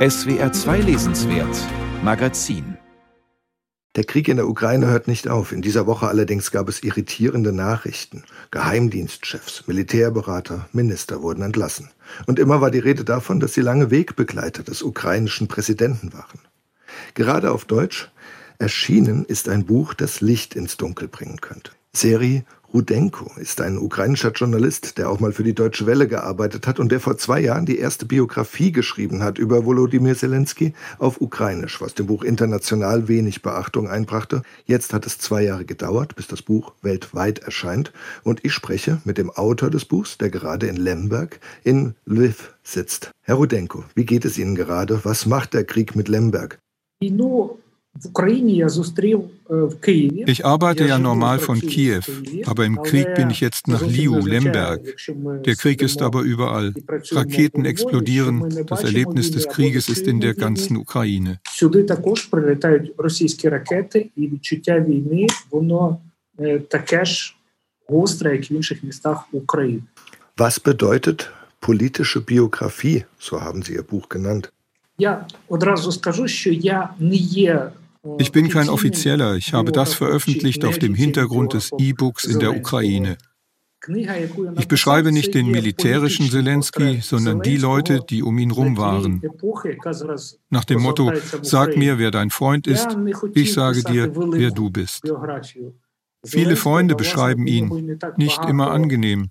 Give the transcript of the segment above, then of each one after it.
SWR 2 Lesenswert Magazin der Krieg in der Ukraine hört nicht auf. In dieser Woche allerdings gab es irritierende Nachrichten. Geheimdienstchefs, Militärberater, Minister wurden entlassen. Und immer war die Rede davon, dass sie lange Wegbegleiter des ukrainischen Präsidenten waren. Gerade auf Deutsch erschienen ist ein Buch, das Licht ins Dunkel bringen könnte. Serie Rudenko ist ein ukrainischer Journalist, der auch mal für die Deutsche Welle gearbeitet hat und der vor zwei Jahren die erste Biografie geschrieben hat über Volodymyr Zelensky auf Ukrainisch, was dem Buch international wenig Beachtung einbrachte. Jetzt hat es zwei Jahre gedauert, bis das Buch weltweit erscheint und ich spreche mit dem Autor des Buchs, der gerade in Lemberg in Lviv sitzt. Herr Rudenko, wie geht es Ihnen gerade? Was macht der Krieg mit Lemberg? Ich arbeite ja normal von Kiew, aber im Krieg bin ich jetzt nach Liu, Lemberg. Der Krieg ist aber überall. Raketen explodieren. Das Erlebnis des Krieges ist in der ganzen Ukraine. Was bedeutet politische Biografie, so haben Sie Ihr Buch genannt? Ich bin kein Offizieller, ich habe das veröffentlicht auf dem Hintergrund des E-Books in der Ukraine. Ich beschreibe nicht den militärischen Zelensky, sondern die Leute, die um ihn rum waren. Nach dem Motto, sag mir, wer dein Freund ist, ich sage dir, wer du bist. Viele Freunde beschreiben ihn, nicht immer angenehm.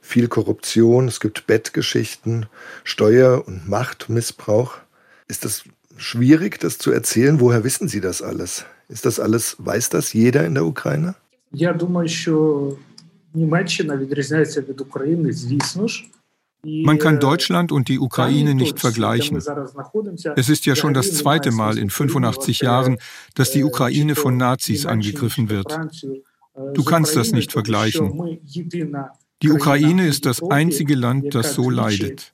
viel Korruption, es gibt Bettgeschichten, Steuer- und Machtmissbrauch. Ist das schwierig, das zu erzählen? Woher wissen Sie das alles? Ist das alles, weiß das jeder in der Ukraine? Я думаю, що Німеччина відрізняється від України, звісно ж. Man kann Deutschland und die Ukraine nicht vergleichen. Es ist ja schon das zweite Mal in 85 Jahren, dass die Ukraine von Nazis angegriffen wird. Du kannst das nicht vergleichen. Die Ukraine ist das einzige Land, das so leidet.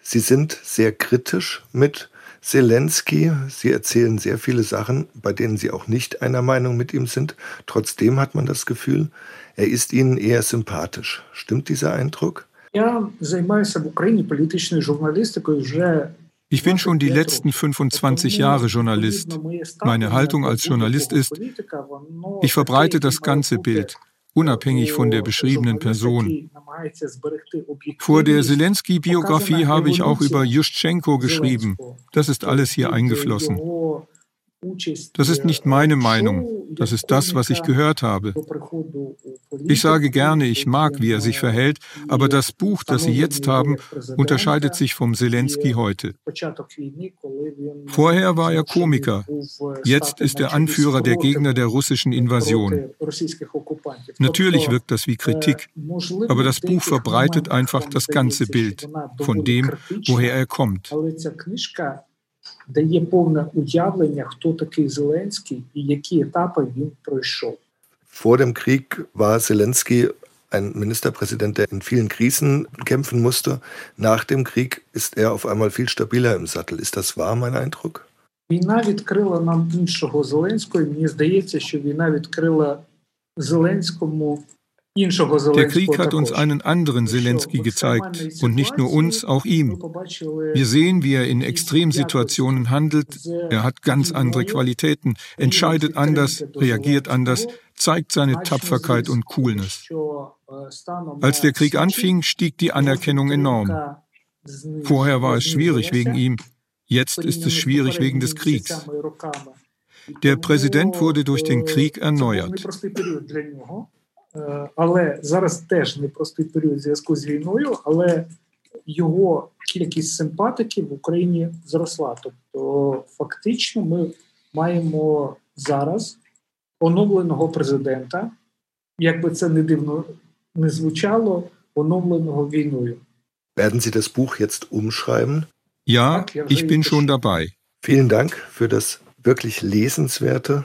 Sie sind sehr kritisch mit Zelensky. Sie erzählen sehr viele Sachen, bei denen Sie auch nicht einer Meinung mit ihm sind. Trotzdem hat man das Gefühl, er ist Ihnen eher sympathisch. Stimmt dieser Eindruck? Ich bin schon die letzten 25 Jahre Journalist. Meine Haltung als Journalist ist, ich verbreite das ganze Bild unabhängig von der beschriebenen Person. Vor der Zelensky-Biografie habe ich auch über Juschtschenko geschrieben. Das ist alles hier eingeflossen. Das ist nicht meine Meinung, das ist das, was ich gehört habe. Ich sage gerne, ich mag, wie er sich verhält, aber das Buch, das Sie jetzt haben, unterscheidet sich vom Zelensky heute. Vorher war er Komiker, jetzt ist er Anführer der Gegner der russischen Invasion. Natürlich wirkt das wie Kritik, aber das Buch verbreitet einfach das ganze Bild von dem, woher er kommt дає повне уявлення, хто такий Зеленський і які етапи він пройшов. Vor dem Krieg war Zelensky ein Ministerpräsident, der in vielen Krisen kämpfen musste. Nach dem Krieg ist er auf einmal viel stabiler im Sattel. Ist das wahr, mein Eindruck? Війна відкрила нам іншого Зеленського. Мені здається, що війна відкрила Зеленському Der Krieg hat uns einen anderen Zelensky gezeigt und nicht nur uns, auch ihm. Wir sehen, wie er in Extremsituationen handelt. Er hat ganz andere Qualitäten, entscheidet anders, reagiert anders, zeigt seine Tapferkeit und Coolness. Als der Krieg anfing, stieg die Anerkennung enorm. Vorher war es schwierig wegen ihm, jetzt ist es schwierig wegen des Kriegs. Der Präsident wurde durch den Krieg erneuert. Але зараз теж непростий період в зв'язку з війною, але його кількість симпатиків в Україні зросла. Тобто, фактично, ми маємо зараз оновленого президента, як би це не дивно не звучало, оновленого війною. Werden Sie das Buch jetzt umschreiben? Ja, ich bin schon dabei. Vielen Dank für das wirklich lesenswerte,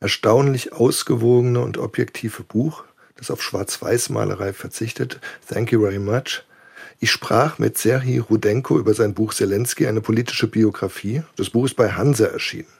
erstaunlich ausgewogene und objektive Buch, das auf Schwarz-Weiß-Malerei verzichtet. Thank you very much. Ich sprach mit Serhii Rudenko über sein Buch Zelensky, eine politische Biografie. Das Buch ist bei Hanse erschienen.